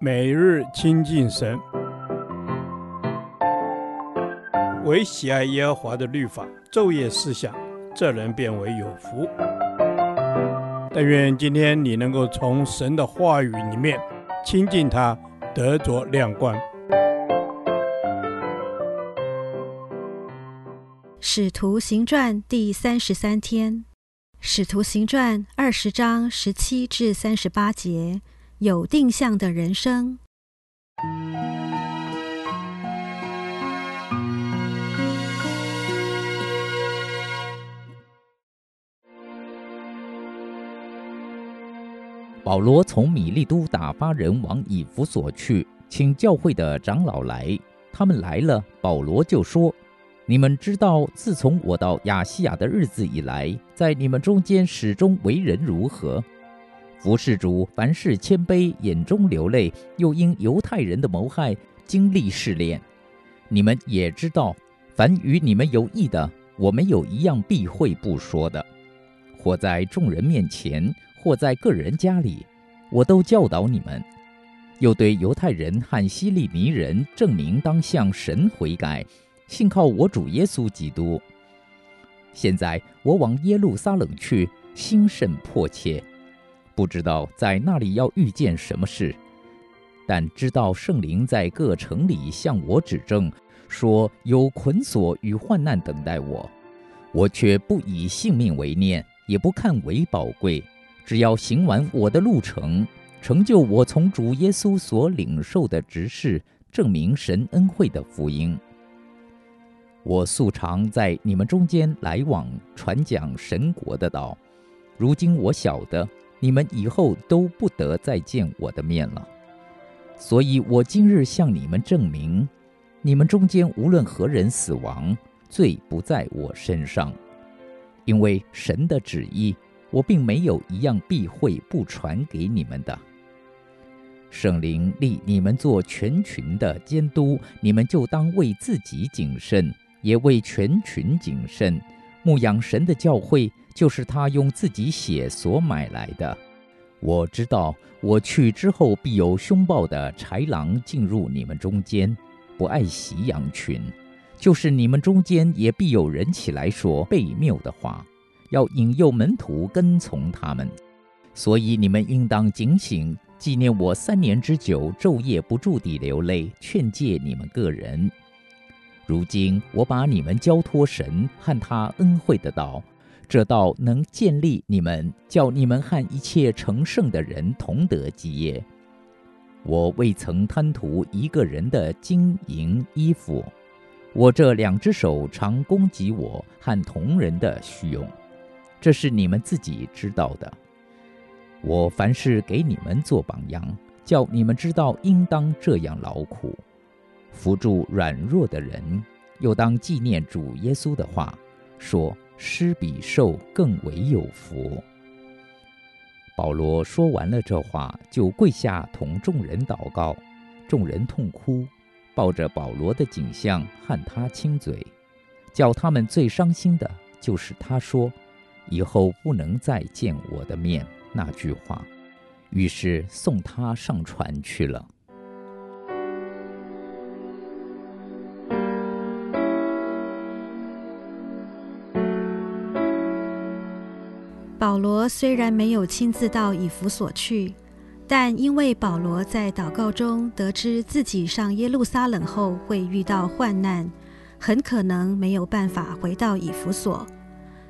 每日亲近神，唯喜爱耶和华的律法，昼夜思想，这人便为有福。但愿今天你能够从神的话语里面亲近他，得着亮光。使徒行传第三十三天，使徒行传二十章十七至三十八节。有定向的人生。保罗从米利都打发人往以弗所去，请教会的长老来。他们来了，保罗就说：“你们知道，自从我到亚细亚的日子以来，在你们中间始终为人如何。”服事主，凡事谦卑，眼中流泪，又因犹太人的谋害，经历试炼。你们也知道，凡与你们有益的，我没有一样避讳不说的。或在众人面前，或在个人家里，我都教导你们。又对犹太人和希利尼人证明，当向神悔改，信靠我主耶稣基督。现在我往耶路撒冷去，心甚迫切。不知道在那里要遇见什么事，但知道圣灵在各城里向我指证，说有捆锁与患难等待我。我却不以性命为念，也不看为宝贵，只要行完我的路程，成就我从主耶稣所领受的职事，证明神恩惠的福音。我素常在你们中间来往，传讲神国的道。如今我晓得。你们以后都不得再见我的面了，所以我今日向你们证明，你们中间无论何人死亡，罪不在我身上，因为神的旨意，我并没有一样避讳不传给你们的。圣灵立你们做全群的监督，你们就当为自己谨慎，也为全群谨慎，牧养神的教会。就是他用自己血所买来的。我知道，我去之后必有凶暴的豺狼进入你们中间，不爱惜羊群；就是你们中间也必有人起来说悖谬的话，要引诱门徒跟从他们。所以你们应当警醒，纪念我三年之久，昼夜不住地流泪，劝诫你们个人。如今我把你们交托神和他恩惠的道。这道能建立你们，叫你们和一切成圣的人同得基业。我未曾贪图一个人的金银衣服，我这两只手常供给我和同人的需用，这是你们自己知道的。我凡事给你们做榜样，叫你们知道应当这样劳苦，扶助软弱的人，又当纪念主耶稣的话，说。施比受更为有福。保罗说完了这话，就跪下同众人祷告。众人痛哭，抱着保罗的颈项，和他亲嘴。叫他们最伤心的，就是他说：“以后不能再见我的面。”那句话。于是送他上船去了。虽然没有亲自到以弗所去，但因为保罗在祷告中得知自己上耶路撒冷后会遇到患难，很可能没有办法回到以弗所，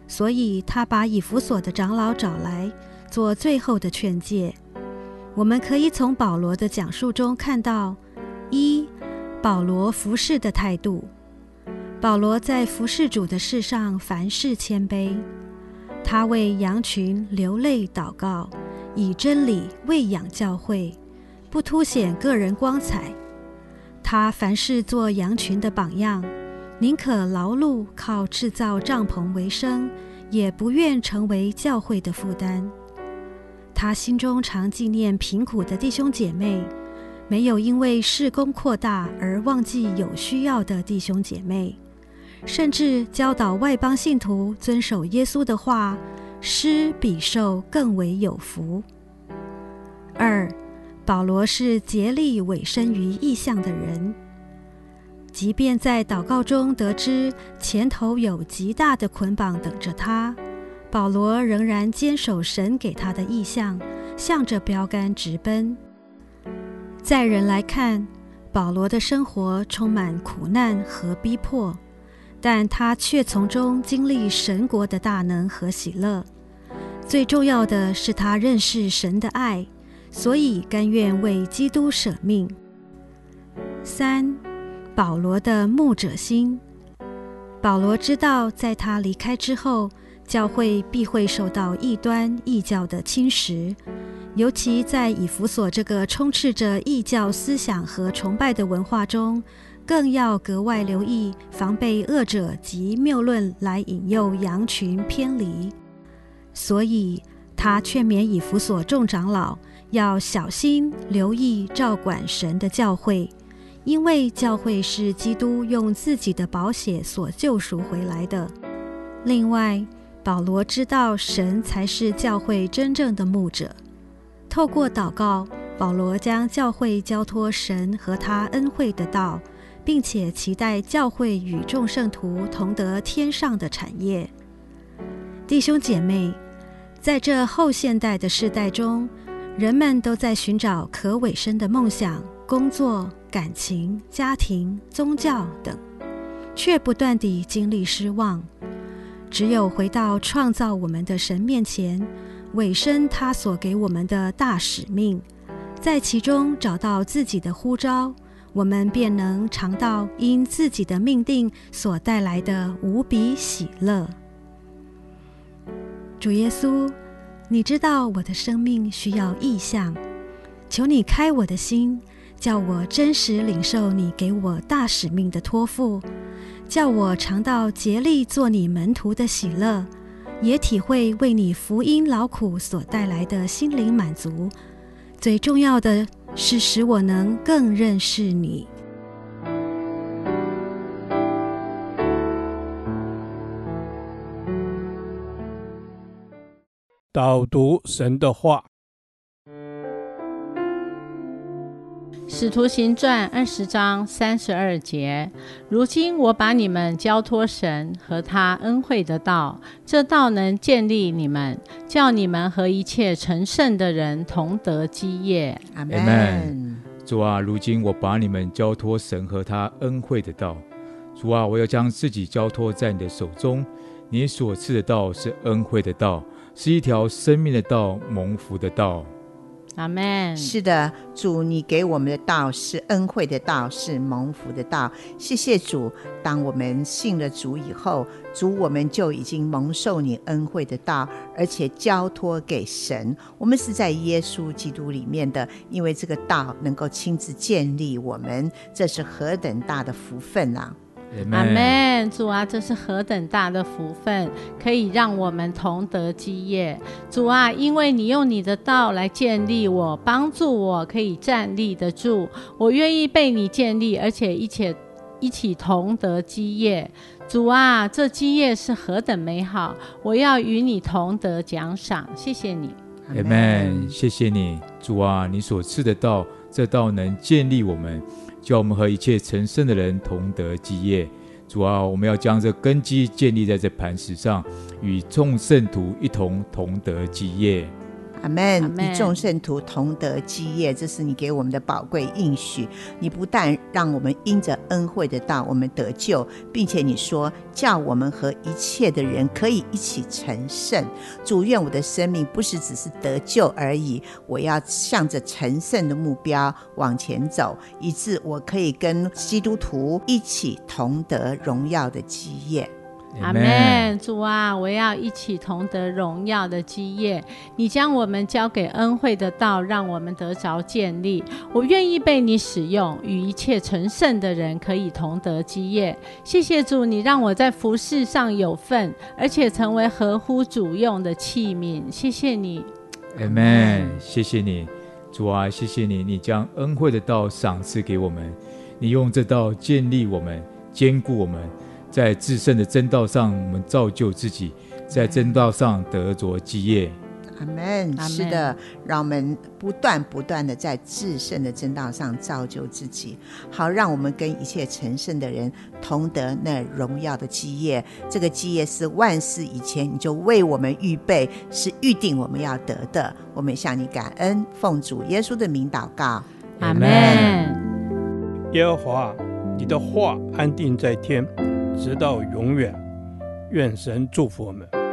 所以他把以弗所的长老找来做最后的劝诫。我们可以从保罗的讲述中看到：一、保罗服侍的态度。保罗在服侍主的事上凡事谦卑。他为羊群流泪祷告，以真理喂养教会，不凸显个人光彩。他凡事做羊群的榜样，宁可劳碌靠制造帐篷为生，也不愿成为教会的负担。他心中常纪念贫苦的弟兄姐妹，没有因为事工扩大而忘记有需要的弟兄姐妹。甚至教导外邦信徒遵守耶稣的话，施比受更为有福。二，保罗是竭力委身于异象的人，即便在祷告中得知前头有极大的捆绑等着他，保罗仍然坚守神给他的意象，向着标杆直奔。在人来看，保罗的生活充满苦难和逼迫，但他却从中经历神国的大能和喜乐。最重要的是，他认识神的爱。所以甘愿为基督舍命。三，保罗的牧者心。保罗知道，在他离开之后，教会必会受到异端异教的侵蚀，尤其在以弗所这个充斥着异教思想和崇拜的文化中，更要格外留意，防备恶者及谬论来引诱羊群偏离。所以，他劝勉以弗所众长老。要小心留意照管神的教会，因为教会是基督用自己的宝血所救赎回来的。另外，保罗知道神才是教会真正的牧者。透过祷告，保罗将教会交托神和他恩惠的道，并且期待教会与众圣徒同得天上的产业。弟兄姐妹，在这后现代的世代中，人们都在寻找可委身的梦想、工作、感情、家庭、宗教等，却不断地经历失望。只有回到创造我们的神面前，委身他所给我们的大使命，在其中找到自己的呼召，我们便能尝到因自己的命定所带来的无比喜乐。主耶稣。你知道我的生命需要意向，求你开我的心，叫我真实领受你给我大使命的托付，叫我尝到竭力做你门徒的喜乐，也体会为你福音劳苦所带来的心灵满足。最重要的是使我能更认识你。导读神的话，《使徒行传》二十章三十二节。如今我把你们交托神和他恩惠的道，这道能建立你们，叫你们和一切成圣的人同得基业。阿门。主啊，如今我把你们交托神和他恩惠的道。主啊，我要将自己交托在你的手中。你所赐的道是恩惠的道。是一条生命的道，蒙福的道。阿门。是的，主，你给我们的道是恩惠的道，是蒙福的道。谢谢主。当我们信了主以后，主，我们就已经蒙受你恩惠的道，而且交托给神。我们是在耶稣基督里面的，因为这个道能够亲自建立我们，这是何等大的福分啊！阿门，主啊，这是何等大的福分，可以让我们同得基业。主啊，因为你用你的道来建立我，帮助我可以站立得住，我愿意被你建立，而且一起一起同得基业。主啊，这基业是何等美好，我要与你同得奖赏。谢谢你，阿门。谢谢你，主啊，你所赐的道，这道能建立我们。叫我们和一切成圣的人同得基业。主啊，我们要将这根基建立在这磐石上，与众圣徒一同同得基业。阿门，与众圣徒同得基业，这是你给我们的宝贵应许。你不但让我们因着恩惠的道，我们得救，并且你说叫我们和一切的人可以一起成圣。主，愿我的生命不是只是得救而已，我要向着成圣的目标往前走，以致我可以跟基督徒一起同得荣耀的基业。阿门，主啊，我要一起同得荣耀的基业。你将我们交给恩惠的道，让我们得着建立。我愿意被你使用，与一切成圣的人可以同得基业。谢谢主，你让我在服饰上有份，而且成为合乎主用的器皿。谢谢你，阿门。谢谢你，主啊，谢谢你，你将恩惠的道赏赐给我们，你用这道建立我们，坚固我们。在至圣的真道上，我们造就自己，在真道上得着基业。阿门。是的，让我们不断不断的在至圣的真道上造就自己，好让我们跟一切成圣的人同得那荣耀的基业。这个基业是万世以前你就为我们预备，是预定我们要得的。我们向你感恩，奉主耶稣的名祷告，阿门。耶和华，你的话安定在天，直到永远。愿神祝福我们。